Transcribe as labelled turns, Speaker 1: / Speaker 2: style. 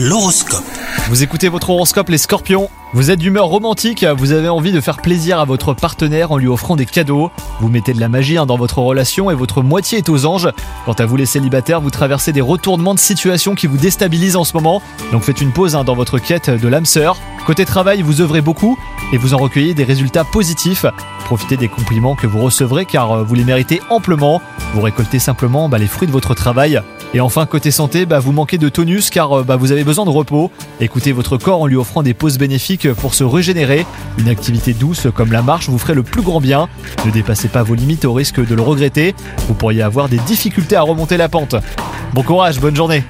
Speaker 1: L'horoscope.
Speaker 2: Vous écoutez votre horoscope les scorpions Vous êtes d'humeur romantique, vous avez envie de faire plaisir à votre partenaire en lui offrant des cadeaux. Vous mettez de la magie hein, dans votre relation et votre moitié est aux anges. Quant à vous les célibataires, vous traversez des retournements de situation qui vous déstabilisent en ce moment. Donc faites une pause hein, dans votre quête de l'âme sœur. Côté travail, vous œuvrez beaucoup et vous en recueillez des résultats positifs. Profitez des compliments que vous recevrez car euh, vous les méritez amplement. Vous récoltez simplement bah, les fruits de votre travail. Et enfin, côté santé, bah, vous manquez de tonus car euh, bah, vous avez besoin de repos. Écoutez votre corps en lui offrant des pauses bénéfiques pour se régénérer. Une activité douce comme la marche vous ferait le plus grand bien. Ne dépassez pas vos limites au risque de le regretter. Vous pourriez avoir des difficultés à remonter la pente. Bon courage, bonne journée